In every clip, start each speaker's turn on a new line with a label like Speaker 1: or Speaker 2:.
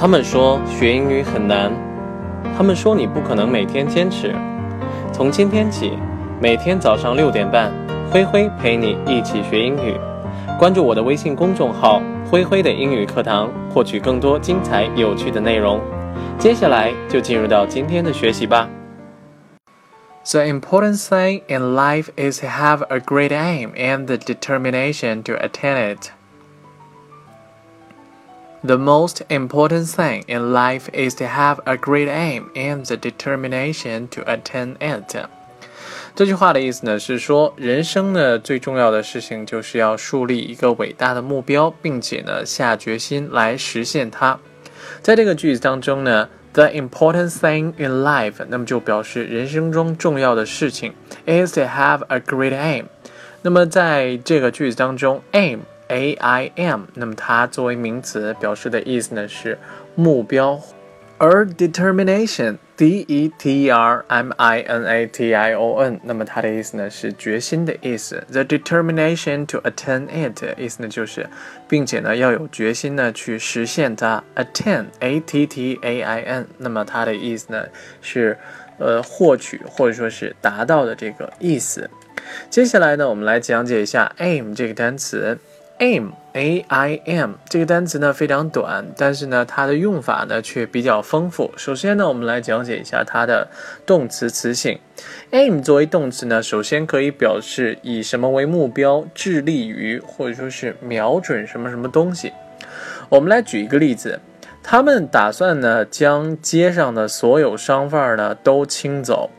Speaker 1: 他们说学英语很难，他们说你不可能每天坚持。从今天起，每天早上六点半，灰灰陪你一起学英语。关注我的微信公众号“灰灰的英语课堂”，获取更多精彩有趣的内容。接下来就进入到今天的学习吧。
Speaker 2: The important thing in life is to have a great aim and the determination to attain it. The most important thing in life is to have a great aim and the determination to attain it。这句话的意思呢是说，人生呢最重要的事情就是要树立一个伟大的目标，并且呢下决心来实现它。在这个句子当中呢，the important thing in life，那么就表示人生中重要的事情，is to have a great aim。那么在这个句子当中，aim。A I M，那么它作为名词表示的意思呢是目标，而 determination D E T E R M I N A T I O N，那么它的意思呢是决心的意思。The determination to attain it，意思呢就是，并且呢要有决心呢去实现它。Attain，A T T A I N，那么它的意思呢是，呃，获取或者说是达到的这个意思。接下来呢，我们来讲解一下 aim 这个单词。Aim a i m 这个单词呢非常短，但是呢它的用法呢却比较丰富。首先呢，我们来讲解一下它的动词词性。aim 作为动词呢，首先可以表示以什么为目标，致力于或者说是瞄准什么什么东西。我们来举一个例子，他们打算呢将街上的所有商贩呢都清走。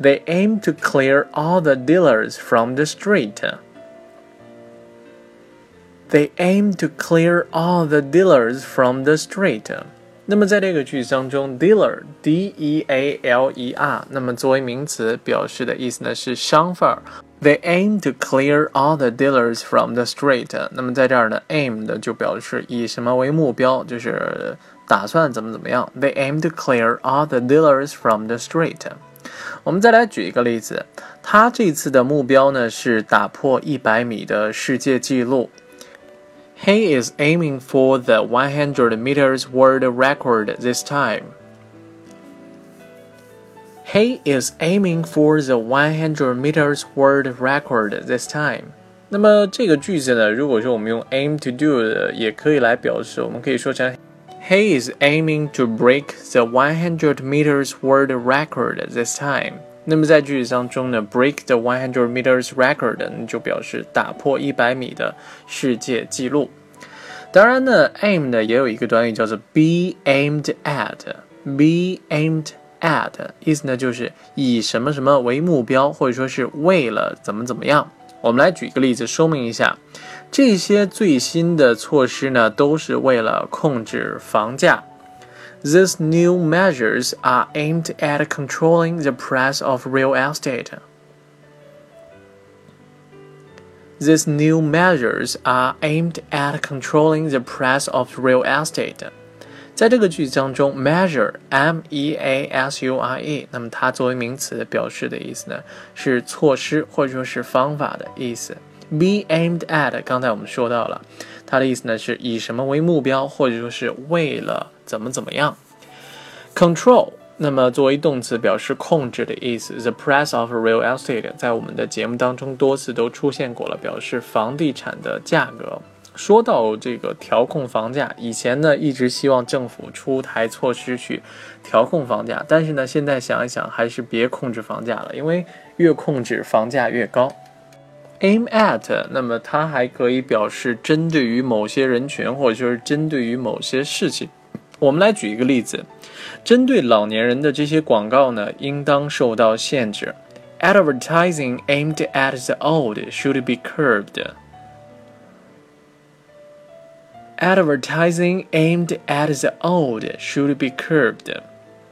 Speaker 2: They aim to clear all the dealers from the street. They aim to clear all the dealers from the street。那么在这个句子当中，dealer，d-e-a-l-e-r，那么作为名词表示的意思呢是商贩。They aim to clear all the dealers from the street。那么在这儿呢，aim 的就表示以什么为目标，就是打算怎么怎么样。They aim to clear all the dealers from the street。我们再来举一个例子，他这次的目标呢是打破一百米的世界纪录。He is aiming for the 100 meters world record this time. He is aiming for the 100 meters world record this time. 那么这个句子呢，如果说我们用 aim to do 的，也可以来表示，我们可以说成 He is aiming to break the 100 meters world record this time. 那么在句子当中呢，break the one hundred meters record 就表示打破一百米的世界纪录。当然呢，aim 呢也有一个短语叫做 be aimed at，be aimed at 意思呢就是以什么什么为目标，或者说是为了怎么怎么样。我们来举一个例子说明一下，这些最新的措施呢都是为了控制房价。These new measures are aimed at controlling the price of real estate. These new measures are aimed at controlling the price of real estate. 在这个句子当中，measure m e a s u r e，那么它作为名词表示的意思呢是措施或者说是方法的意思。Be aimed at，刚才我们说到了， 它的意思呢是以什么为目标，或者说是为了怎么怎么样。Control，那么作为动词表示控制的意思。The price of real estate 在我们的节目当中多次都出现过了，表示房地产的价格。说到这个调控房价，以前呢一直希望政府出台措施去调控房价，但是呢现在想一想，还是别控制房价了，因为越控制房价越高。Aim at，那么它还可以表示针对于某些人群，或者说是针对于某些事情。我们来举一个例子，针对老年人的这些广告呢，应当受到限制。Advertising aimed at the old should be curbed. Advertising aimed at the old should be curbed.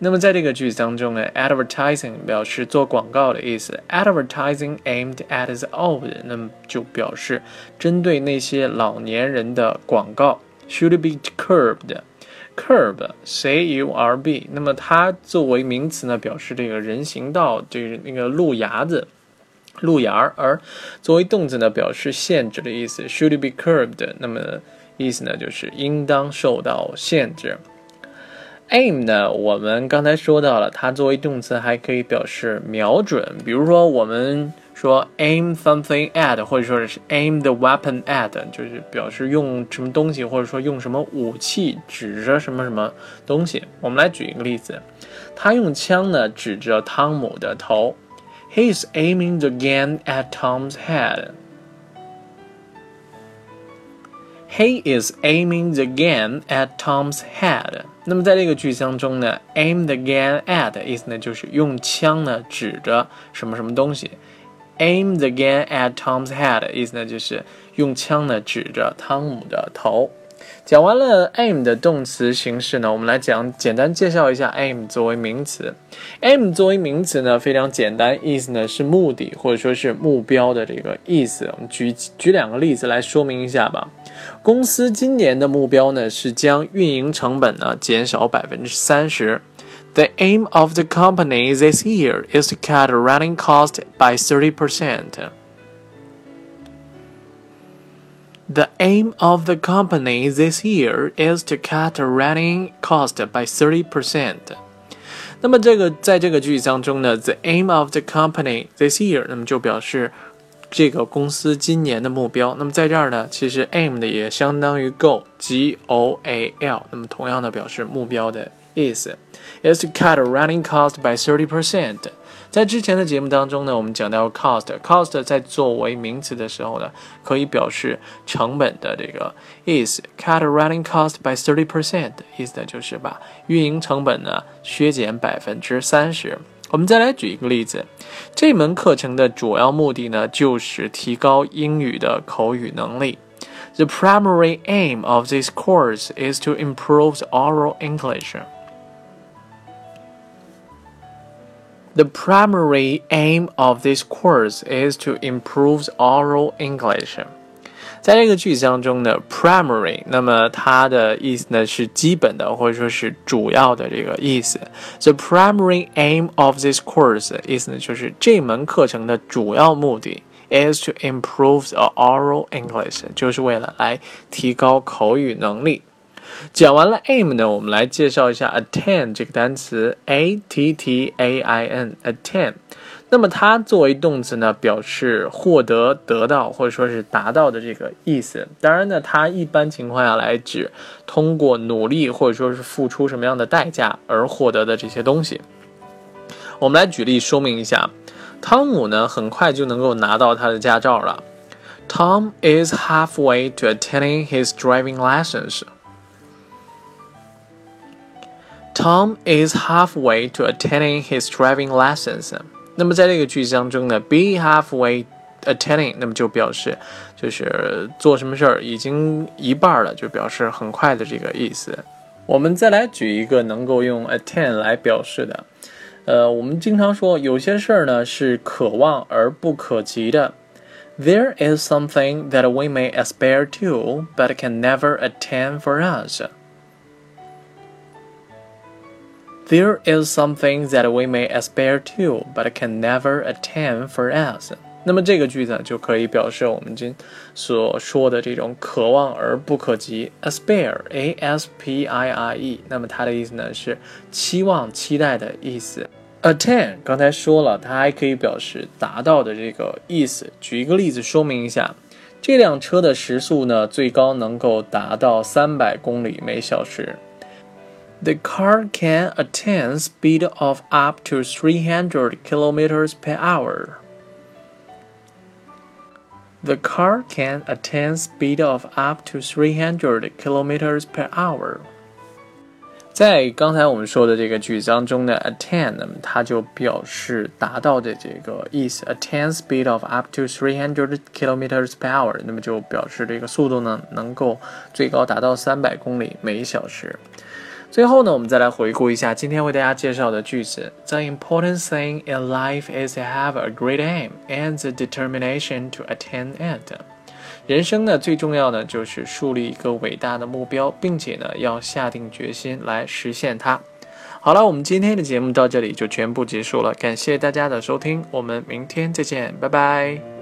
Speaker 2: 那么在这个句子当中呢，advertising 表示做广告的意思，advertising aimed at the old，那么就表示针对那些老年人的广告，should be curbed。curb，c u r b，那么它作为名词呢，表示这个人行道，这个那个路牙子、路牙儿；而作为动词呢，表示限制的意思，should be curbed。那么意思呢，就是应当受到限制。Aim 呢，我们刚才说到了，它作为动词还可以表示瞄准。比如说，我们说 aim something at，或者说是 aim the weapon at，就是表示用什么东西，或者说用什么武器指着什么什么东西。我们来举一个例子，他用枪呢指着汤姆的头，He is aiming the gun at Tom's head。He is aiming the gun at Tom's head。那么在这个句子当中呢，aim the gun at 意思呢就是用枪呢指着什么什么东西。aim the gun at Tom's head 意思呢就是用枪呢指着汤姆的头。讲完了 aim 的动词形式呢，我们来讲简单介绍一下 aim 作为名词。aim 作为名词呢非常简单，意思呢是目的或者说是目标的这个意思。我们举举两个例子来说明一下吧。公司今年的目标呢是将运营成本呢减少百分之三十。The aim of the company this year is to cut running cost by thirty percent. The aim of the company this year is to cut running cost by thirty percent. 那么这个在这个句子当中呢，the aim of the company this year，那么就表示 这个公司今年的目标。那么在这儿呢，其实 aim 的也相当于 goal，g o a l，那么同样的表示目标的意思，is to cut running cost by thirty percent。在之前的节目当中呢，我们讲到 cost，cost 在作为名词的时候呢，可以表示成本的这个意思。cut running cost by thirty percent，意思呢就是把运营成本呢削减百分之三十。我们再来举一个例子，这门课程的主要目的呢就是提高英语的口语能力。The primary aim of this course is to improve oral English. The primary aim of this course is to improve oral English. 在这个句子当中呢，primary，那么它的意思呢是基本的或者说是主要的这个意思。The primary aim of this course 意思呢就是这门课程的主要目的 is to improve the oral English，就是为了来提高口语能力。讲完了 aim 呢，我们来介绍一下 attain 这个单词，a t t a i n，attain。那么它作为动词呢，表示获得、得到或者说是达到的这个意思。当然呢，它一般情况下来指通过努力或者说是付出什么样的代价而获得的这些东西。我们来举例说明一下，汤姆呢很快就能够拿到他的驾照了。Tom is halfway to attaining his driving license. Tom is halfway to attaining his driving license. 那么在这个句子当中呢，be halfway attending，那么就表示就是做什么事儿已经一半了，就表示很快的这个意思。我们再来举一个能够用 attend 来表示的，呃，我们经常说有些事儿呢是可望而不可及的。There is something that we may aspire to, but can never attain for us. There is something that we may aspire to, but can never attain for us。那么这个句子就可以表示我们今所说的这种可望而不可及，aspire，a s p i r e。那么它的意思呢是期望、期待的意思。attain 刚才说了，它还可以表示达到的这个意思。举一个例子说明一下，这辆车的时速呢最高能够达到三百公里每小时。The car can attain speed of up to 300 kilometers per hour. The car can attain speed of up to 300 kilometers per hour. 在刚才我们说的这个句子当中呢，attain 那么它就表示达到的这个意思，attain speed of up to 300 kilometers per hour，那么就表示这个速度呢能够最高达到三百公里每小时。 最后呢，我们再来回顾一下今天为大家介绍的句子。The important thing in life is to have a great aim and the determination to attain it。人生呢，最重要的就是树立一个伟大的目标，并且呢，要下定决心来实现它。好了，我们今天的节目到这里就全部结束了，感谢大家的收听，我们明天再见，拜拜。